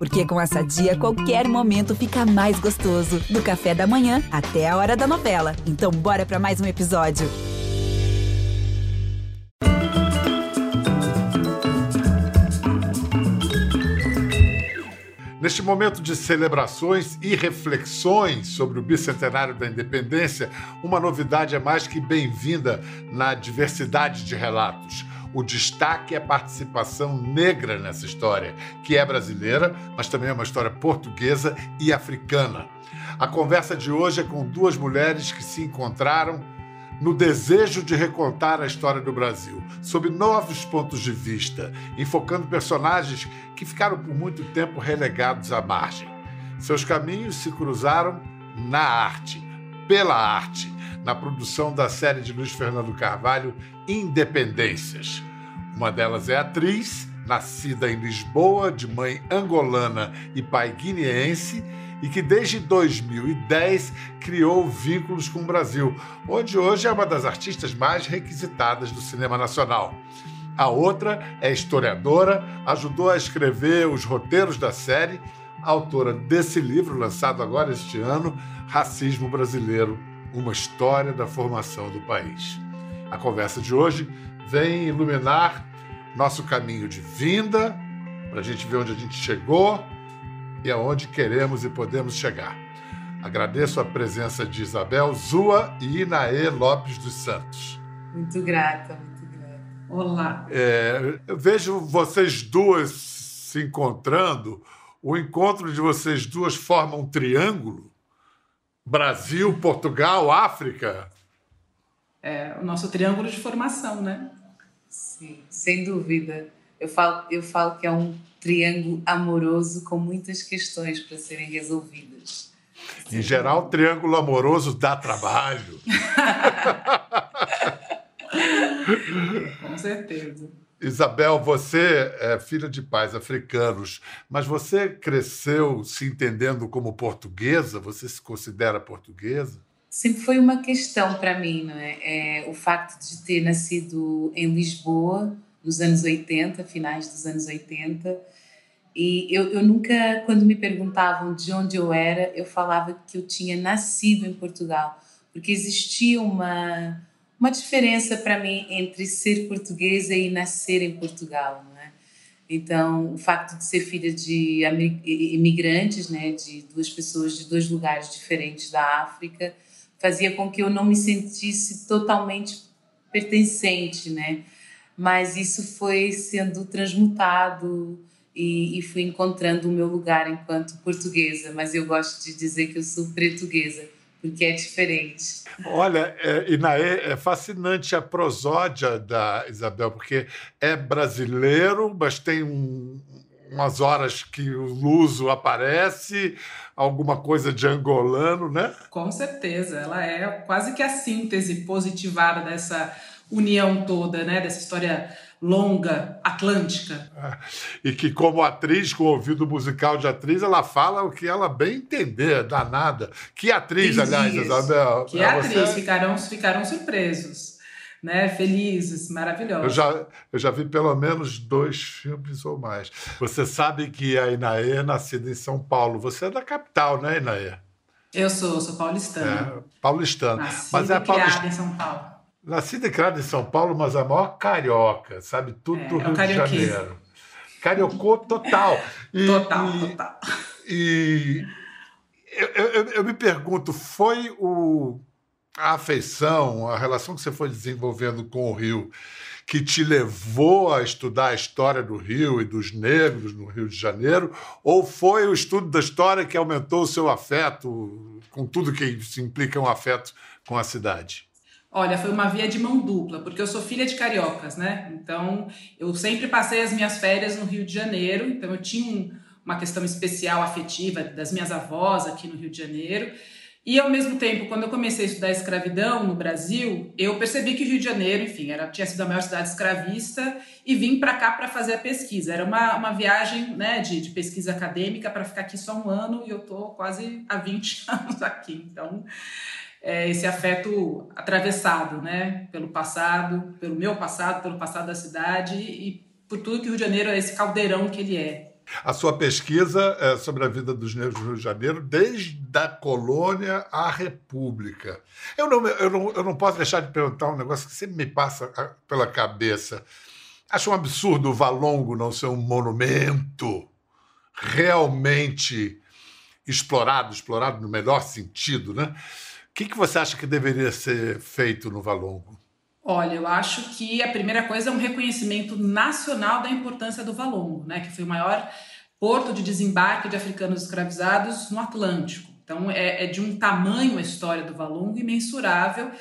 Porque com essa dia, qualquer momento fica mais gostoso. Do café da manhã até a hora da novela. Então, bora para mais um episódio. Neste momento de celebrações e reflexões sobre o bicentenário da independência, uma novidade é mais que bem-vinda na diversidade de relatos. O destaque é a participação negra nessa história, que é brasileira, mas também é uma história portuguesa e africana. A conversa de hoje é com duas mulheres que se encontraram no desejo de recontar a história do Brasil, sob novos pontos de vista, enfocando personagens que ficaram por muito tempo relegados à margem. Seus caminhos se cruzaram na arte, pela arte, na produção da série de Luiz Fernando Carvalho, Independências. Uma delas é atriz, nascida em Lisboa, de mãe angolana e pai guineense e que desde 2010 criou vínculos com o Brasil, onde hoje é uma das artistas mais requisitadas do cinema nacional. A outra é historiadora, ajudou a escrever os roteiros da série, autora desse livro lançado agora este ano, Racismo Brasileiro, uma história da formação do país. A conversa de hoje vem iluminar nosso caminho de vinda, para a gente ver onde a gente chegou e aonde queremos e podemos chegar. Agradeço a presença de Isabel Zua e Inaê Lopes dos Santos. Muito grata, muito grata. Olá. É, eu vejo vocês duas se encontrando. O encontro de vocês duas forma um triângulo? Brasil, Portugal, África? É o nosso triângulo de formação, né? Sim, sem dúvida. Eu falo, eu falo que é um triângulo amoroso com muitas questões para serem resolvidas. Em geral, triângulo amoroso dá trabalho. com certeza. Isabel, você é filha de pais africanos, mas você cresceu se entendendo como portuguesa? Você se considera portuguesa? Sempre foi uma questão para mim, não é? é? O facto de ter nascido em Lisboa, nos anos 80, finais dos anos 80. E eu, eu nunca, quando me perguntavam de onde eu era, eu falava que eu tinha nascido em Portugal, porque existia uma, uma diferença para mim entre ser portuguesa e nascer em Portugal, não é? Então, o facto de ser filha de imigrantes, né, de duas pessoas de dois lugares diferentes da África, fazia com que eu não me sentisse totalmente pertencente, né? mas isso foi sendo transmutado e, e fui encontrando o meu lugar enquanto portuguesa. Mas eu gosto de dizer que eu sou portuguesa, porque é diferente. Olha, é, Inaê, é fascinante a prosódia da Isabel, porque é brasileiro, mas tem um, umas horas que o luso aparece, alguma coisa de angolano, né? Com certeza, ela é quase que a síntese positivada dessa união toda, né? Dessa história longa, atlântica. É, e que, como atriz, com ouvido musical de atriz, ela fala o que ela bem entender, danada. Que atriz, aliás, dias. Isabel? Que atriz, você... ficarão, ficarão surpresos. Né, felizes, maravilhosos. Eu já, eu já vi pelo menos dois filmes ou mais. Você sabe que a Inaê é nascida em São Paulo. Você é da capital, né, Inaê? Eu sou, sou paulistana. É, paulistana. Nascida Mas é paulist... em São Paulo. Nascida e criada em São Paulo, mas a maior carioca, sabe? Tudo é, do Rio de Janeiro. Cariocou total. E, total, e, total. E eu, eu, eu, me pergunto, foi o, a afeição, a relação que você foi desenvolvendo com o Rio que te levou a estudar a história do Rio e dos negros no Rio de Janeiro? Ou foi o estudo da história que aumentou o seu afeto, com tudo que se implica um afeto com a cidade? Olha, foi uma via de mão dupla, porque eu sou filha de cariocas, né? Então, eu sempre passei as minhas férias no Rio de Janeiro, então eu tinha um, uma questão especial afetiva das minhas avós aqui no Rio de Janeiro. E ao mesmo tempo, quando eu comecei a estudar escravidão no Brasil, eu percebi que o Rio de Janeiro, enfim, era, tinha sido a maior cidade escravista e vim para cá para fazer a pesquisa. Era uma, uma viagem né, de, de pesquisa acadêmica para ficar aqui só um ano e eu estou quase há 20 anos aqui. Então, é, esse afeto atravessado, né, pelo passado, pelo meu passado, pelo passado da cidade e por tudo que o Rio de Janeiro é esse caldeirão que ele é. A sua pesquisa é sobre a vida dos negros no Rio de Janeiro, desde a colônia à república. Eu não, eu, não, eu não posso deixar de perguntar um negócio que sempre me passa pela cabeça. Acho um absurdo o Valongo não ser um monumento realmente explorado, explorado no melhor sentido, né? O que, que você acha que deveria ser feito no Valongo? Olha, eu acho que a primeira coisa é um reconhecimento nacional da importância do Valongo, né, que foi o maior porto de desembarque de africanos escravizados no Atlântico. Então, é, é de um tamanho a história do Valongo imensurável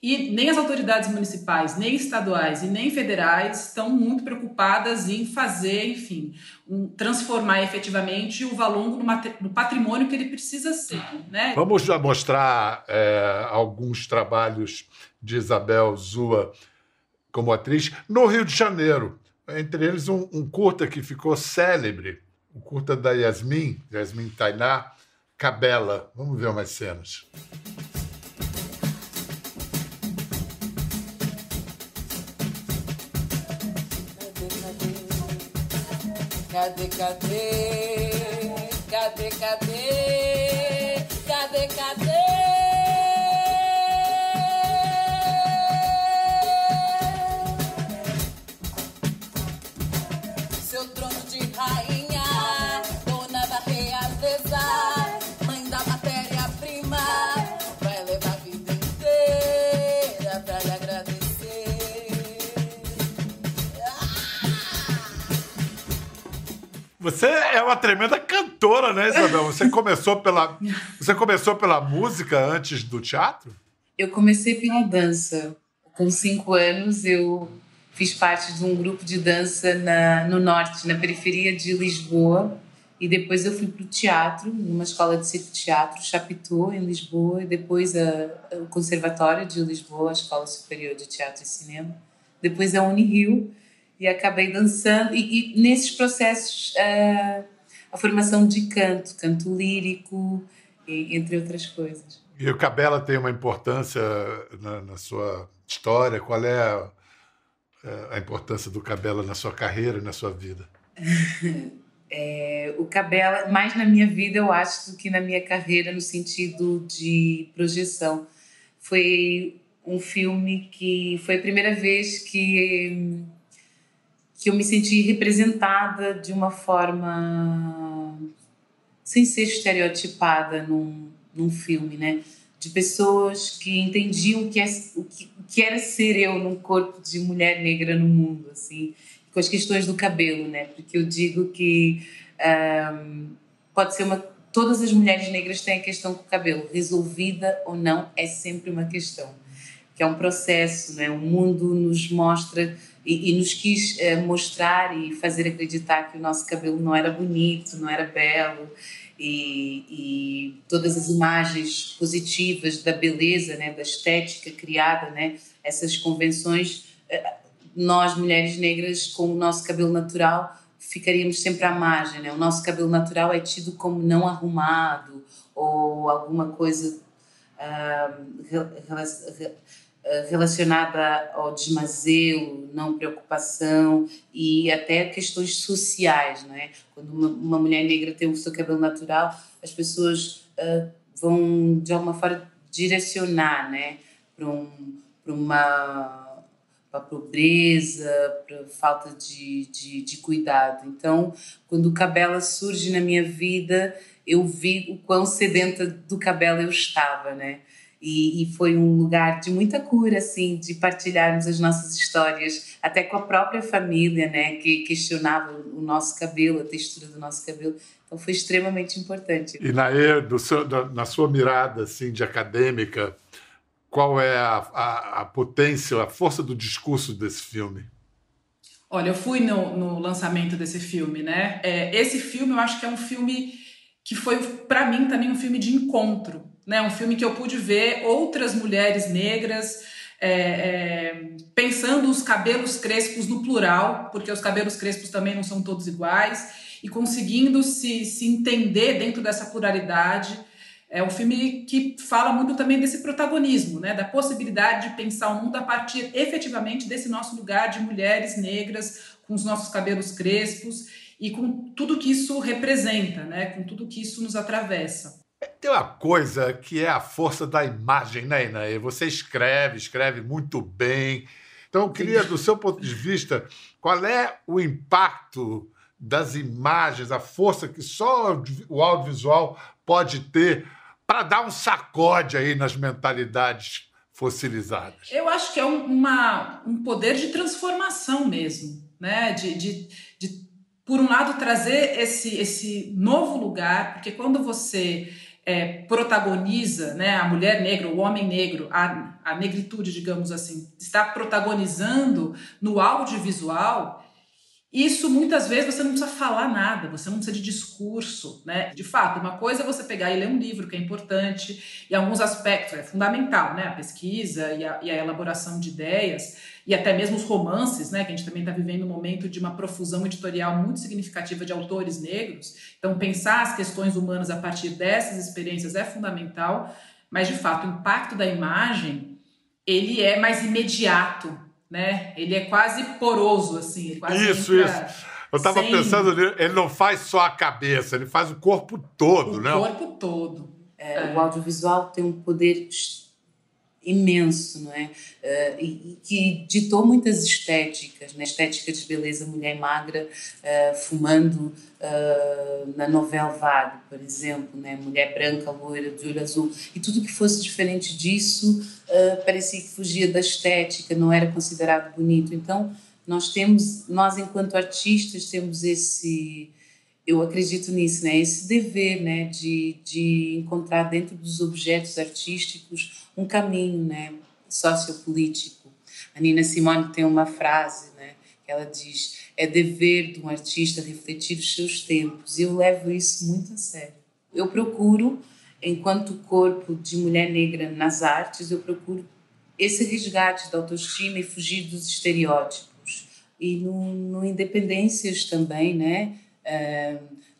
e nem as autoridades municipais, nem estaduais e nem federais estão muito preocupadas em fazer, enfim, um, transformar efetivamente o Valongo no, patrimônio que ele precisa ser. Né? Vamos já mostrar é, alguns trabalhos de Isabel Zua como atriz no Rio de Janeiro. Entre eles, um, um curta que ficou célebre, o curta da Yasmin, Yasmin Tainá, Cabela. Vamos ver umas cenas. Cadê, cadê? Cadê, cadê? Cadê, cadê? Você é uma tremenda cantora, né, Isabel? Você começou pela, você começou pela música antes do teatro? Eu comecei pela dança. Com cinco anos, eu fiz parte de um grupo de dança na, no norte, na periferia de Lisboa. E depois eu fui para o teatro, numa escola de circo teatro, Chapitou, em Lisboa. E depois o Conservatório de Lisboa, a Escola Superior de Teatro e Cinema. Depois a Unirio. E acabei dançando. E, e nesses processos, a, a formação de canto, canto lírico, e, entre outras coisas. E o Cabela tem uma importância na, na sua história? Qual é a, a, importância do Cabela na sua carreira e na sua vida? é, o Cabela, mais na minha vida, eu acho, do que na minha carreira, no sentido de projeção. Foi um filme que foi a primeira vez que, que eu me senti representada de uma forma sem ser estereotipada num, num filme, né? De pessoas que entendiam o que, é, o, que, o que era ser eu num corpo de mulher negra no mundo, assim, com as questões do cabelo, né? Porque eu digo que um, pode ser uma. Todas as mulheres negras têm a questão com o cabelo, resolvida ou não, é sempre uma questão. Que é um processo, né? O mundo nos mostra e, e nos quis uh, mostrar e fazer acreditar que o nosso cabelo não era bonito, não era belo, e, e, todas as imagens positivas da beleza, né, da estética criada, né, essas convenções, eh, nós mulheres negras com o nosso cabelo natural ficaríamos sempre à margem, né? O nosso cabelo natural é tido como não arrumado ou alguma coisa uh, relacionada ao desmazelo, não preocupação e até questões sociais, não é? Quando uma, uma mulher negra tem o seu cabelo natural, as pessoas uh, vão de alguma forma direcionar, né, para um, para uma para pobreza, para falta de, de, de, cuidado. Então, quando o cabelo surge na minha vida, eu vi o quão sedenta do cabelo eu estava, né? E, e, foi um lugar de muita cura, assim, de partilharmos as nossas histórias, até com a própria família, né, que questionava o nosso cabelo, a textura do nosso cabelo. Então foi extremamente importante. E na, seu, na sua mirada, assim, de acadêmica, qual é a, a, a, potência, a força do discurso desse filme? Olha, eu fui no, no lançamento desse filme, né? É, esse filme eu acho que é um filme que foi, para mim, também um filme de encontro né? Um filme que eu pude ver outras mulheres negras é, é, pensando os cabelos crespos no plural, porque os cabelos crespos também não são todos iguais, e conseguindo se, se entender dentro dessa pluralidade. É um filme que fala muito também desse protagonismo, né? da possibilidade de pensar o mundo a partir efetivamente desse nosso lugar de mulheres negras com os nossos cabelos crespos e com tudo que isso representa, né? com tudo que isso nos atravessa. Tem uma coisa que é a força da imagem, né, Inaê? Você escreve, escreve muito bem. Então, eu queria, do seu ponto de vista, qual é o impacto das imagens, a força que só o audiovisual pode ter para dar um sacode aí nas mentalidades fossilizadas? Eu acho que é um, uma, um poder de transformação mesmo, né? De, de, de, por um lado, trazer esse, esse novo lugar, porque quando você é, protagoniza, né, a mulher negra, o homem negro, a, a negritude, digamos assim, está protagonizando no audiovisual, isso muitas vezes você não precisa falar nada, você não precisa de discurso, né? De fato, uma coisa é você pegar e ler um livro que é importante, e alguns aspectos é fundamental, né? A pesquisa e a, e a elaboração de ideias, e até mesmo os romances, né? Que a gente também está vivendo um momento de uma profusão editorial muito significativa de autores negros. Então, pensar as questões humanas a partir dessas experiências é fundamental, mas de fato, o impacto da imagem ele é mais imediato, né? Ele é quase poroso, assim. Quase isso, isso. Eu estava sem... pensando, ele não faz só a cabeça, ele faz o corpo todo, o né? O corpo todo. É. O audiovisual tem um poder imenso, não é? Uh, e, e, que ditou muitas estéticas, né? Estética de beleza, mulher magra uh, fumando uh, na novela Vague, por exemplo, né? Mulher branca, loira, de olho azul. E tudo que fosse diferente disso parecia que fugia da estética, não era considerado bonito. Então, nós temos, nós enquanto artistas, temos esse eu acredito nisso, né? Esse dever, né, de, de encontrar dentro dos objetos artísticos um caminho, né, sociopolítico. A Nina Simone tem uma frase, né, que ela diz: é dever de um artista refletir os seus tempos. E eu levo isso muito a sério. Eu procuro, enquanto corpo de mulher negra nas artes, eu procuro esse resgate da autoestima e fugir dos estereótipos. E no, no Independências também, né?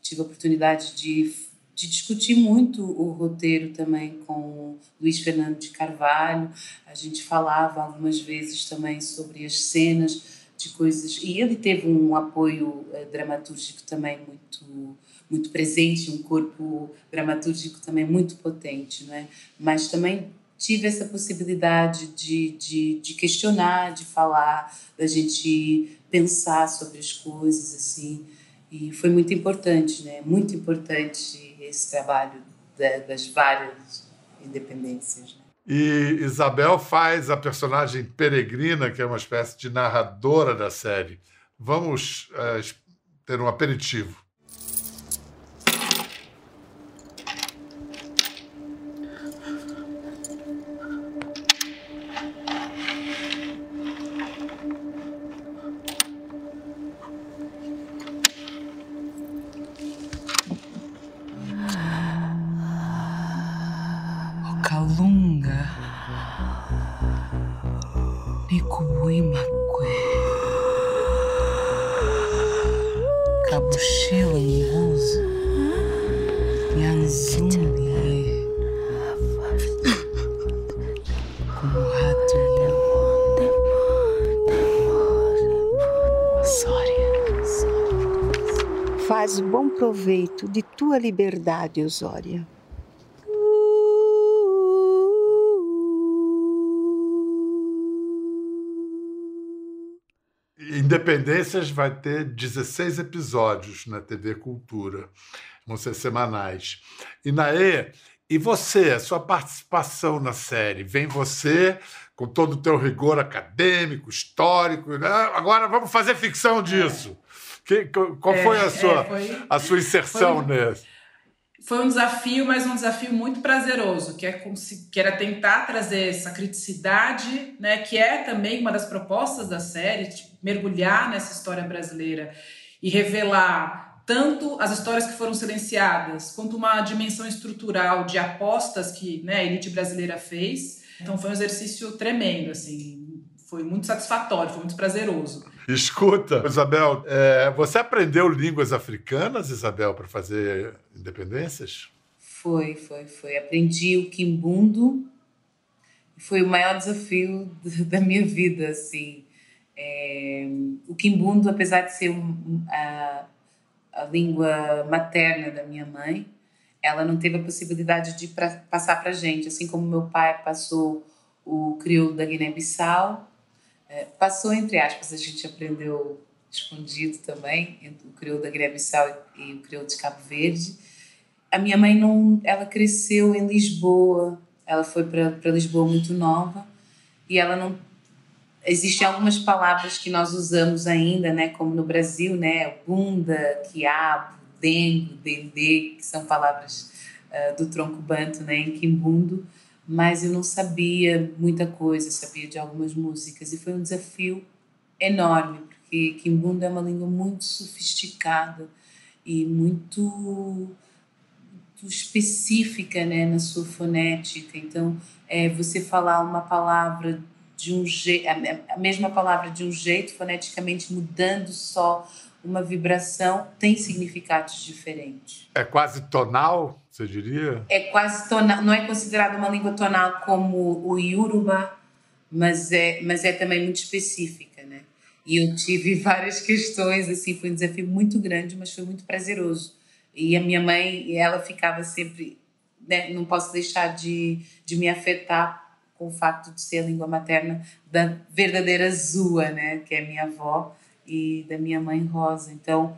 tive a oportunidade de, de discutir muito o roteiro também com Luiz Fernando de Carvalho. A gente falava algumas vezes também sobre as cenas de coisas e ele teve um apoio uh, dramatúrgico também muito muito presente, um corpo dramatúrgico também muito potente, não é? Mas também tive essa possibilidade de, de, de questionar, de falar, da gente pensar sobre as coisas assim. E foi muito importante, né? Muito importante esse trabalho das várias independências. Né? E Isabel faz a personagem Peregrina, que é uma espécie de narradora da série. Vamos uh, ter um aperitivo. Proveito de tua liberdade, Osória. Independências vai ter 16 episódios na TV Cultura, vão ser semanais. E Naê, e você, a sua participação na série? Vem você com todo o teu rigor acadêmico, histórico, né? agora vamos fazer ficção disso. É. Que, qual é, foi, a sua, é, foi, a sua inserção foi, nesse? Foi um desafio, mas um desafio muito prazeroso, que, é, que era tentar trazer essa criticidade, né, que é também uma das propostas da série, tipo, mergulhar nessa história brasileira e revelar tanto as histórias que foram silenciadas, quanto uma dimensão estrutural de apostas que né, a elite brasileira fez. Então foi um exercício tremendo, assim, foi muito satisfatório, foi muito prazeroso. Escuta, Isabel, é, você aprendeu línguas africanas, Isabel, para fazer independências? Foi, foi, foi. Aprendi o quimbundo. Foi o maior desafio da minha vida, assim. É, o quimbundo, apesar de ser um, a língua materna da minha mãe, ela não teve a possibilidade de pra, passar para gente, assim como meu pai passou o crioulo da Guiné-Bissau, é, passou entre aspas, a gente aprendeu escondido também, o crioulo da Guiné-Bissau e o crioulo de Cabo Verde. A minha mãe não, ela cresceu em Lisboa, ela foi para Lisboa muito nova e ela não existem algumas palavras que nós usamos ainda, né, como no Brasil, né, bunda, quiabo, dengo, dendê, que são palavras uh, do tronco banto, né, em quimbundo, mas eu não sabia muita coisa, sabia de algumas músicas e foi um desafio enorme, porque quimbundo é uma língua muito sofisticada e muito, muito específica, né, na sua fonética. Então, é, você falar uma palavra de um jeito, a mesma palavra de um jeito, foneticamente mudando só uma vibração, tem significados diferentes. É quase tonal, você diria? É quase tonal, não é considerada uma língua tonal como o Yoruba, mas é, mas é também muito específica, né? E eu tive várias questões, assim, foi um desafio muito grande, mas foi muito prazeroso. E a minha mãe, ela ficava sempre, né, não posso deixar de, de me afetar com o facto de ser a língua materna da verdadeira Zua, né, que é minha avó, e da minha mãe Rosa. Então,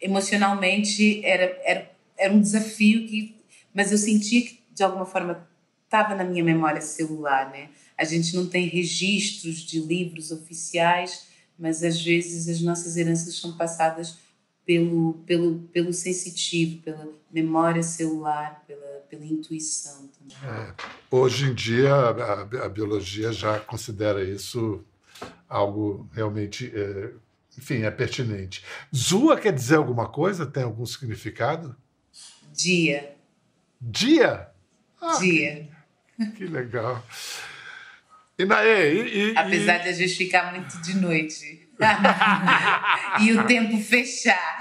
emocionalmente era, era, era um desafio que, mas eu sentia que de alguma forma estava na minha memória celular, né? A gente não tem registros de livros oficiais, mas às vezes as nossas heranças são passadas pelo, pelo, pelo sensitivo, pela memória celular, pela, pela intuição também. É, hoje em dia, a, a, biologia já considera isso algo realmente, é, enfim, é pertinente. Zua quer dizer alguma coisa? Tem algum significado? Dia. Dia? Ah, Dia. Que, que legal. E Naê, e, e, Apesar de a gente ficar muito de noite. e o tempo fechar.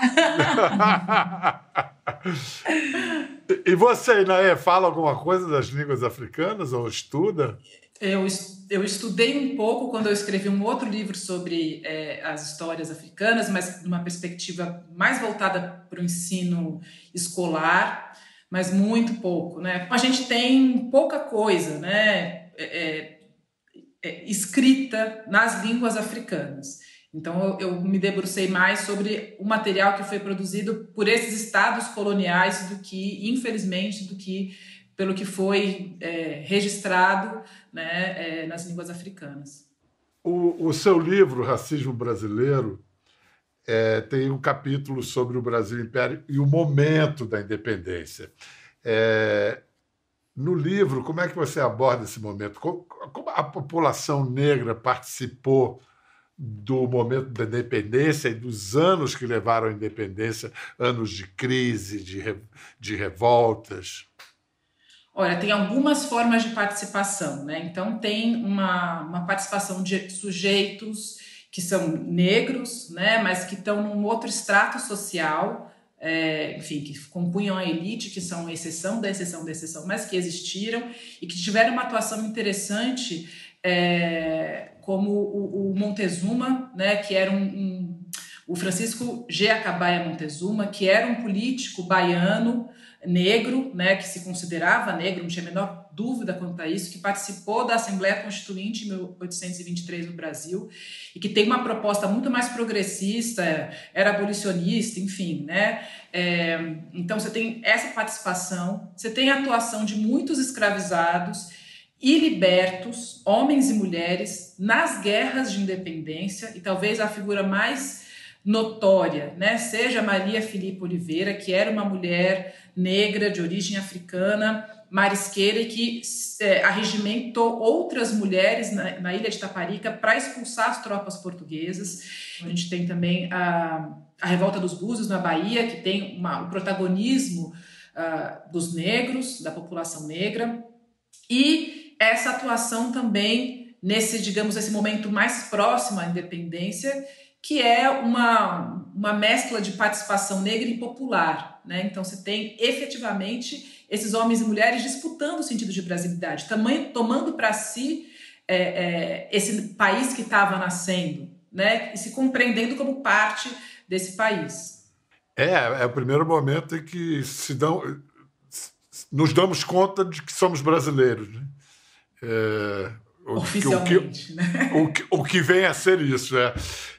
e você, Inaê, fala alguma coisa das línguas africanas ou estuda? Eu, eu estudei um pouco quando eu escrevi um outro livro sobre é, as histórias africanas, mas numa perspectiva mais voltada para o ensino escolar, mas muito pouco. Né? A gente tem pouca coisa né, é, é, é escrita nas línguas africanas. Então, eu, eu, me debrucei mais sobre o material que foi produzido por esses estados coloniais do que, infelizmente, do que pelo que foi é, registrado né, é, nas línguas africanas. O, o, seu livro, Racismo Brasileiro, é, tem um capítulo sobre o Brasil Império e o momento da independência. É, no livro, como é que você aborda esse momento? Como, como a população negra participou do momento da independência e dos anos que levaram à independência anos de crise, de, re, de revoltas? Olha, tem algumas formas de participação, né? Então, tem uma, uma participação de sujeitos que são negros, né? Mas que estão num outro extrato social, é, enfim, que compunham a elite, que são exceção da exceção da exceção, mas que existiram e que tiveram uma atuação interessante. É, como o, o Montezuma, né, que era um, um, o Francisco G. Acabaia Montezuma, que era um político baiano negro, né, que se considerava negro, não tinha a menor dúvida quanto a isso, que participou da Assembleia Constituinte em 1823 no Brasil e que tem uma proposta muito mais progressista, era abolicionista, enfim, né? É, então você tem essa participação, você tem a atuação de muitos escravizados e libertos, homens e mulheres, nas guerras de independência, e talvez a figura mais notória, né, seja Maria Filipe Oliveira, que era uma mulher negra de origem africana, marisqueira e que é, arregimentou outras mulheres na, na ilha de Taparica para expulsar as tropas portuguesas. A gente tem também a, a Revolta dos Búzios na Bahia, que tem uma, o protagonismo uh, dos negros, da população negra. E essa atuação também nesse, digamos, esse momento mais próximo à independência, que é uma, uma mescla de participação negra e popular. Né? Então, você tem efetivamente esses homens e mulheres disputando o sentido de brasilidade, tamanho, tomando para si é, é, esse país que estava nascendo né? e se compreendendo como parte desse país. É, é o primeiro momento em que se dão, nos damos conta de que somos brasileiros. Né? É, Oficialmente, o que, né? o, que, o que vem a ser isso. É.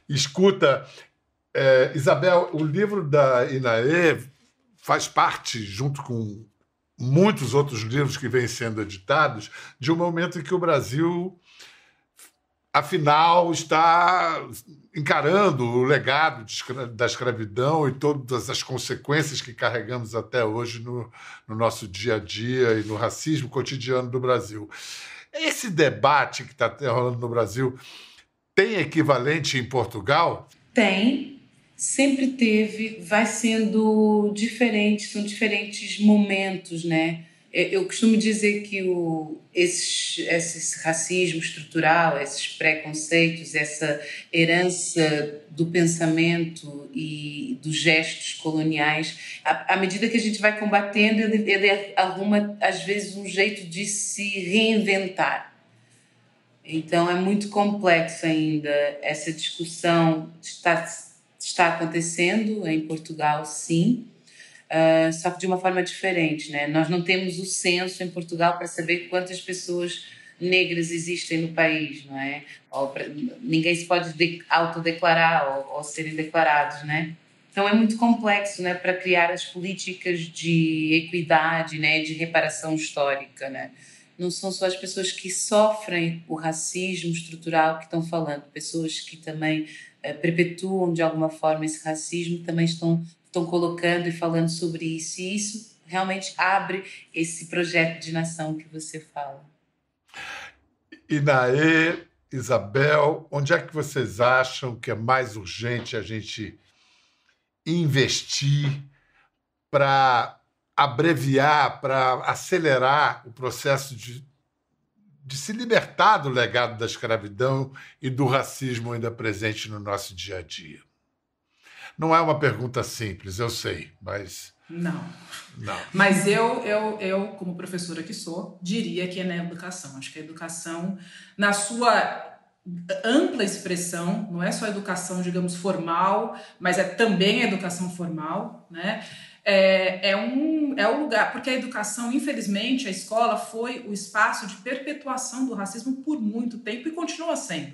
Escuta, é, Isabel, o livro da Inaê faz parte, junto com muitos outros livros que vêm sendo editados, de um momento em que o Brasil, afinal, está encarando o legado da escravidão e todas as consequências que carregamos até hoje no, no nosso dia a dia e no racismo cotidiano do Brasil. Esse debate que está rolando no Brasil tem equivalente em Portugal? Tem, sempre teve, vai sendo diferente, são diferentes momentos, né? Eu costumo dizer que o, esse, esse racismo estrutural, esses preconceitos, essa herança do pensamento e dos gestos coloniais, à, à medida que a gente vai combatendo, ele, ele arruma, às vezes, um jeito de se reinventar. Então, é muito complexo ainda essa discussão. Está, está acontecendo em Portugal, sim, uh, só que de uma forma diferente. Né? Nós não temos o censo em Portugal para saber quantas pessoas negras existem no país, não é? Pra, ninguém se pode de, autodeclarar ou, ou serem declarados, né? Então é muito complexo, né, para criar as políticas de equidade, né, de reparação histórica, né? Não são só as pessoas que sofrem o racismo estrutural que estão falando, pessoas que também uh, perpetuam de alguma forma esse racismo também estão estão colocando e falando sobre isso. E isso realmente abre esse projeto de nação que você fala. Inaê, Isabel, onde é que vocês acham que é mais urgente a gente investir para abreviar, para acelerar o processo de, de se libertar do legado da escravidão e do racismo ainda presente no nosso dia a dia? Não é uma pergunta simples, eu sei, mas. Não. Não. Mas eu, eu, eu, como professora que sou, diria que é na educação. Acho que a educação, na sua ampla expressão, não é só educação, digamos, formal, mas é também a educação formal, né? É, é, um, é o lugar, porque a educação, infelizmente, a escola foi o espaço de perpetuação do racismo por muito tempo e continua sendo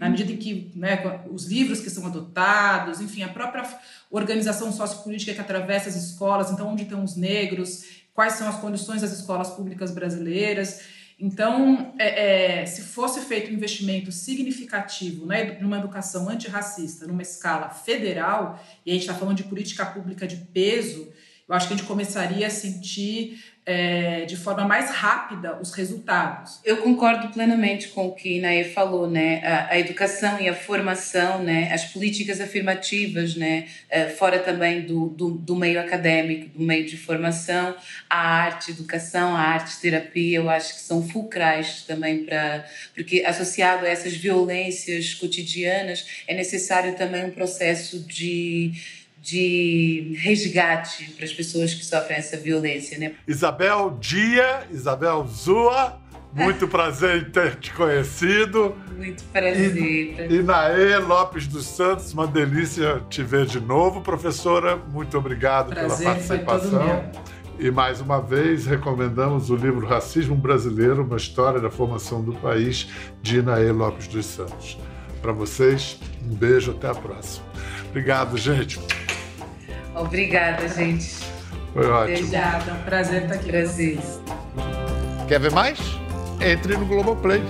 na medida em que né, os livros que são adotados, enfim, a própria organização sociopolítica que atravessa as escolas, então onde estão os negros, quais são as condições das escolas públicas brasileiras. Então, é, é, se fosse feito um investimento significativo né, numa educação antirracista, numa escala federal, e a gente está falando de política pública de peso, eu acho que a gente começaria a sentir é, de forma mais rápida os resultados. Eu concordo plenamente com o que Nae falou, né? A, a, educação e a formação, né? As políticas afirmativas, né? É, fora também do, do, do, meio acadêmico, do meio de formação, a arte, educação, a arte terapia, eu acho que são fulcrais também para porque associado a essas violências cotidianas é necessário também um processo de de resgate para as pessoas que sofrem essa violência, né? Isabel Dia, Isabel Zua, muito prazer em ter te conhecido. Muito prazer. E, e Naê Lopes dos Santos, uma delícia te ver de novo, professora. Muito obrigado prazer, pela participação. E mais uma vez recomendamos o livro Racismo Brasileiro, uma história da formação do país, de Inaê Lopes dos Santos. Para vocês, um beijo, até a próxima. Obrigado, gente. Obrigada, gente. Foi ótimo. Obrigada, um prazer estar aqui. Prazer. Quer ver mais? Entre no Globoplay.